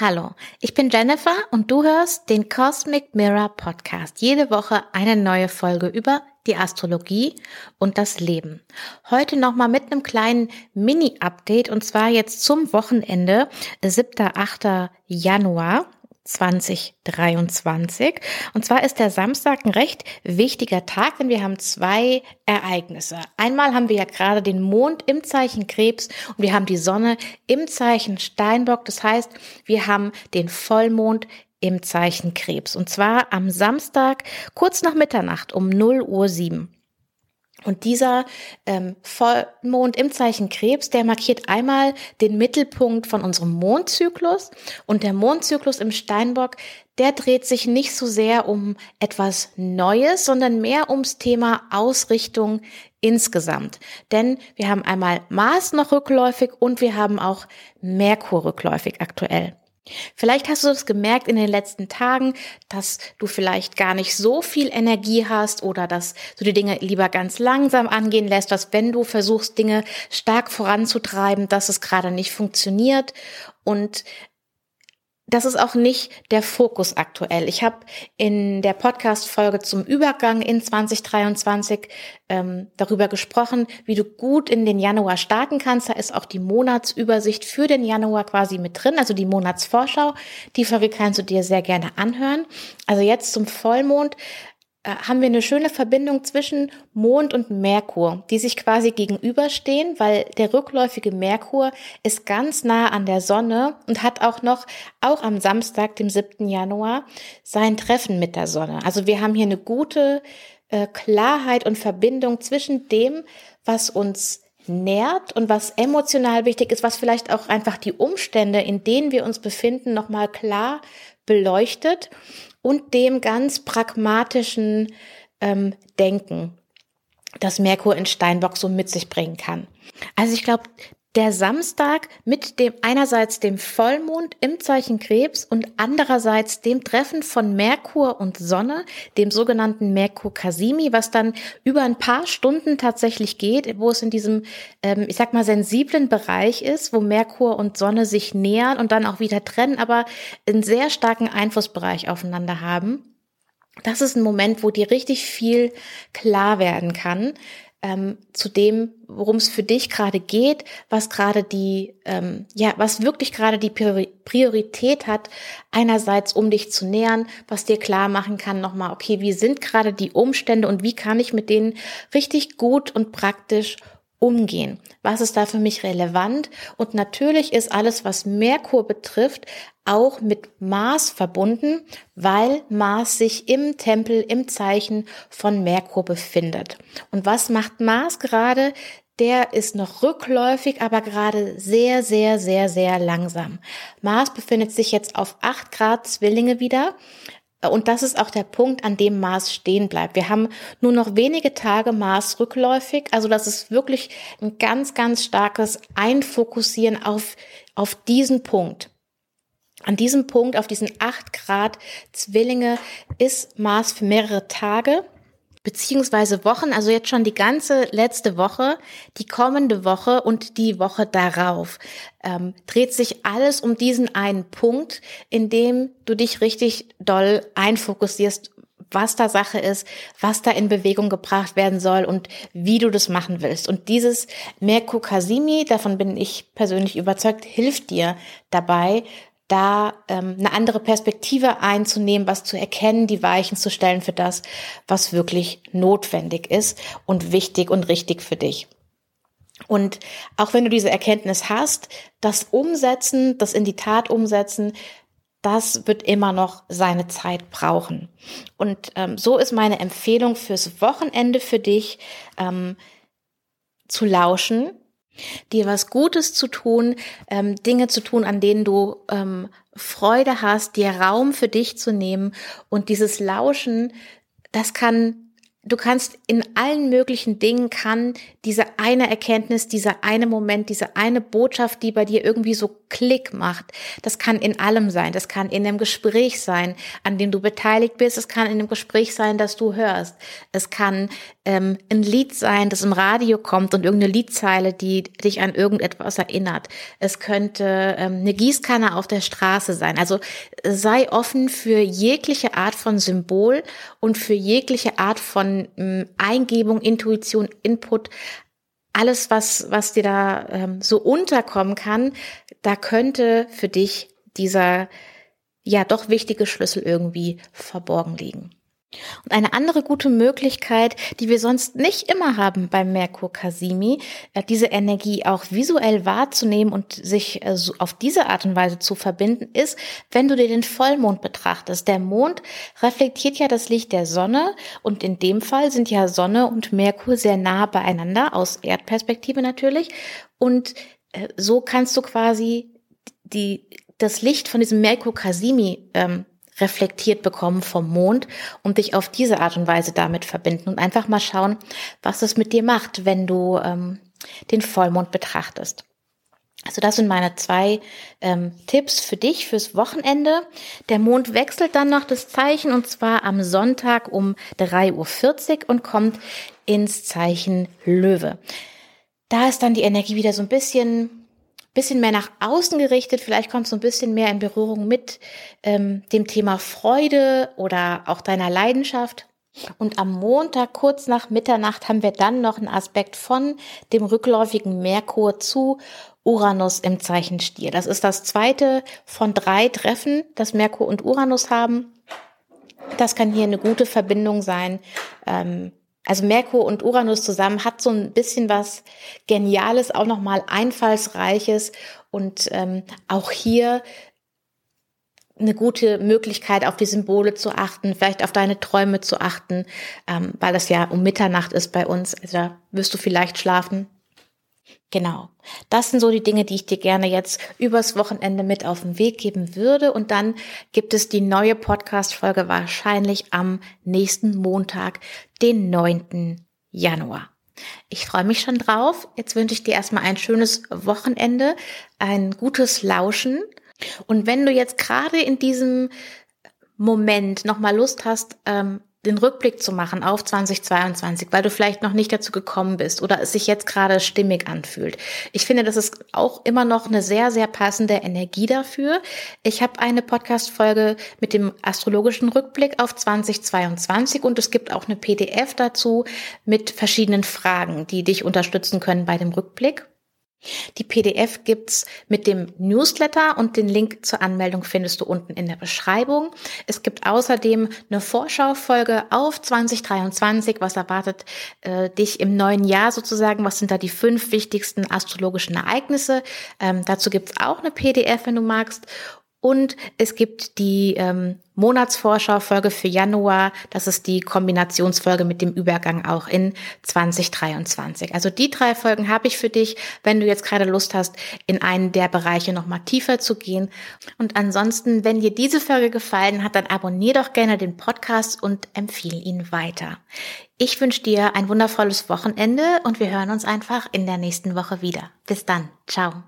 Hallo, ich bin Jennifer und du hörst den Cosmic Mirror Podcast. Jede Woche eine neue Folge über die Astrologie und das Leben. Heute nochmal mit einem kleinen Mini-Update und zwar jetzt zum Wochenende, 7. 8. Januar. 2023. Und zwar ist der Samstag ein recht wichtiger Tag, denn wir haben zwei Ereignisse. Einmal haben wir ja gerade den Mond im Zeichen Krebs und wir haben die Sonne im Zeichen Steinbock. Das heißt, wir haben den Vollmond im Zeichen Krebs. Und zwar am Samstag kurz nach Mitternacht um 0 Uhr 7. Und dieser ähm, Vollmond im Zeichen Krebs, der markiert einmal den Mittelpunkt von unserem Mondzyklus. Und der Mondzyklus im Steinbock, der dreht sich nicht so sehr um etwas Neues, sondern mehr ums Thema Ausrichtung insgesamt. Denn wir haben einmal Mars noch rückläufig und wir haben auch Merkur rückläufig aktuell. Vielleicht hast du es gemerkt in den letzten Tagen, dass du vielleicht gar nicht so viel Energie hast oder dass du die Dinge lieber ganz langsam angehen lässt, dass wenn du versuchst, Dinge stark voranzutreiben, dass es gerade nicht funktioniert. Und das ist auch nicht der Fokus aktuell. Ich habe in der Podcast-Folge zum Übergang in 2023 ähm, darüber gesprochen, wie du gut in den Januar starten kannst. Da ist auch die Monatsübersicht für den Januar quasi mit drin, also die Monatsvorschau. Die Folge kannst du dir sehr gerne anhören. Also jetzt zum Vollmond haben wir eine schöne Verbindung zwischen Mond und Merkur, die sich quasi gegenüberstehen, weil der rückläufige Merkur ist ganz nah an der Sonne und hat auch noch, auch am Samstag, dem 7. Januar, sein Treffen mit der Sonne. Also wir haben hier eine gute äh, Klarheit und Verbindung zwischen dem, was uns nährt und was emotional wichtig ist, was vielleicht auch einfach die Umstände, in denen wir uns befinden, nochmal klar beleuchtet und dem ganz pragmatischen ähm, Denken, das Merkur in Steinbock so mit sich bringen kann. Also ich glaube, der Samstag mit dem einerseits dem Vollmond im Zeichen Krebs und andererseits dem Treffen von Merkur und Sonne, dem sogenannten Merkur Casimi, was dann über ein paar Stunden tatsächlich geht, wo es in diesem, ähm, ich sag mal, sensiblen Bereich ist, wo Merkur und Sonne sich nähern und dann auch wieder trennen, aber einen sehr starken Einflussbereich aufeinander haben. Das ist ein Moment, wo dir richtig viel klar werden kann ähm, zu dem, worum es für dich gerade geht, was gerade die, ähm, ja, was wirklich gerade die Priorität hat, einerseits um dich zu nähern, was dir klar machen kann, nochmal, okay, wie sind gerade die Umstände und wie kann ich mit denen richtig gut und praktisch umgehen? Was ist da für mich relevant? Und natürlich ist alles, was Merkur betrifft, auch mit Mars verbunden, weil Mars sich im Tempel, im Zeichen von Merkur befindet. Und was macht Mars gerade? Der ist noch rückläufig, aber gerade sehr, sehr, sehr, sehr langsam. Mars befindet sich jetzt auf 8 Grad Zwillinge wieder. Und das ist auch der Punkt, an dem Mars stehen bleibt. Wir haben nur noch wenige Tage Mars rückläufig. Also das ist wirklich ein ganz, ganz starkes Einfokussieren auf, auf diesen Punkt. An diesem Punkt, auf diesen acht Grad Zwillinge, ist Mars für mehrere Tage beziehungsweise Wochen, also jetzt schon die ganze letzte Woche, die kommende Woche und die Woche darauf, ähm, dreht sich alles um diesen einen Punkt, in dem du dich richtig doll einfokussierst, was da Sache ist, was da in Bewegung gebracht werden soll und wie du das machen willst. Und dieses Merkur Kasimi, davon bin ich persönlich überzeugt, hilft dir dabei, da ähm, eine andere Perspektive einzunehmen, was zu erkennen, die Weichen zu stellen für das, was wirklich notwendig ist und wichtig und richtig für dich. Und auch wenn du diese Erkenntnis hast, das Umsetzen, das in die Tat umsetzen, das wird immer noch seine Zeit brauchen. Und ähm, so ist meine Empfehlung fürs Wochenende für dich, ähm, zu lauschen, dir was Gutes zu tun, ähm, Dinge zu tun, an denen du ähm, Freude hast, dir Raum für dich zu nehmen und dieses Lauschen, das kann Du kannst in allen möglichen Dingen kann diese eine Erkenntnis, dieser eine Moment, diese eine Botschaft, die bei dir irgendwie so Klick macht. Das kann in allem sein. Das kann in einem Gespräch sein, an dem du beteiligt bist. Es kann in einem Gespräch sein, das du hörst. Es kann ähm, ein Lied sein, das im Radio kommt und irgendeine Liedzeile, die dich an irgendetwas erinnert. Es könnte ähm, eine Gießkanne auf der Straße sein. Also sei offen für jegliche Art von Symbol und für jegliche Art von ähm, Eingebung, Intuition, Input alles, was, was dir da ähm, so unterkommen kann, da könnte für dich dieser ja doch wichtige Schlüssel irgendwie verborgen liegen. Und eine andere gute Möglichkeit, die wir sonst nicht immer haben beim Merkur Kasimi, äh, diese Energie auch visuell wahrzunehmen und sich äh, auf diese Art und Weise zu verbinden, ist, wenn du dir den Vollmond betrachtest. Der Mond reflektiert ja das Licht der Sonne und in dem Fall sind ja Sonne und Merkur sehr nah beieinander, aus Erdperspektive natürlich. Und äh, so kannst du quasi die, das Licht von diesem Merkur Kasimi ähm, reflektiert bekommen vom Mond und dich auf diese Art und Weise damit verbinden und einfach mal schauen, was es mit dir macht, wenn du ähm, den Vollmond betrachtest. Also das sind meine zwei ähm, Tipps für dich fürs Wochenende. Der Mond wechselt dann noch das Zeichen und zwar am Sonntag um 3.40 Uhr und kommt ins Zeichen Löwe. Da ist dann die Energie wieder so ein bisschen bisschen mehr nach außen gerichtet. Vielleicht kommst du ein bisschen mehr in Berührung mit ähm, dem Thema Freude oder auch deiner Leidenschaft. Und am Montag, kurz nach Mitternacht, haben wir dann noch einen Aspekt von dem rückläufigen Merkur zu Uranus im Zeichen Stier. Das ist das zweite von drei Treffen, das Merkur und Uranus haben. Das kann hier eine gute Verbindung sein. Ähm, also Merkur und Uranus zusammen hat so ein bisschen was Geniales, auch nochmal Einfallsreiches und ähm, auch hier eine gute Möglichkeit, auf die Symbole zu achten, vielleicht auf deine Träume zu achten, ähm, weil das ja um Mitternacht ist bei uns. Also da wirst du vielleicht schlafen. Genau. Das sind so die Dinge, die ich dir gerne jetzt übers Wochenende mit auf den Weg geben würde. Und dann gibt es die neue Podcast-Folge wahrscheinlich am nächsten Montag, den 9. Januar. Ich freue mich schon drauf. Jetzt wünsche ich dir erstmal ein schönes Wochenende, ein gutes Lauschen. Und wenn du jetzt gerade in diesem Moment nochmal Lust hast, ähm, den Rückblick zu machen auf 2022, weil du vielleicht noch nicht dazu gekommen bist oder es sich jetzt gerade stimmig anfühlt. Ich finde, das ist auch immer noch eine sehr, sehr passende Energie dafür. Ich habe eine Podcast-Folge mit dem astrologischen Rückblick auf 2022 und es gibt auch eine PDF dazu mit verschiedenen Fragen, die dich unterstützen können bei dem Rückblick. Die PDF gibt's mit dem Newsletter und den Link zur Anmeldung findest du unten in der Beschreibung. Es gibt außerdem eine Vorschaufolge auf 2023. Was erwartet äh, dich im neuen Jahr sozusagen? Was sind da die fünf wichtigsten astrologischen Ereignisse? Ähm, dazu gibt's auch eine PDF, wenn du magst. Und es gibt die ähm, Monatsvorschau-Folge für Januar. Das ist die Kombinationsfolge mit dem Übergang auch in 2023. Also die drei Folgen habe ich für dich, wenn du jetzt gerade Lust hast, in einen der Bereiche nochmal tiefer zu gehen. Und ansonsten, wenn dir diese Folge gefallen hat, dann abonnier doch gerne den Podcast und empfehle ihn weiter. Ich wünsche dir ein wundervolles Wochenende und wir hören uns einfach in der nächsten Woche wieder. Bis dann. Ciao.